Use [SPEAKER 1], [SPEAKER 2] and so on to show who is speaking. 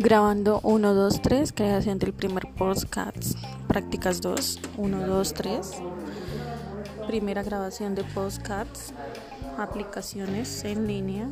[SPEAKER 1] Grabando 1, 2, 3, creación del primer podcast. Prácticas 2, 1, 2, 3. Primera grabación de podcasts. Aplicaciones en línea.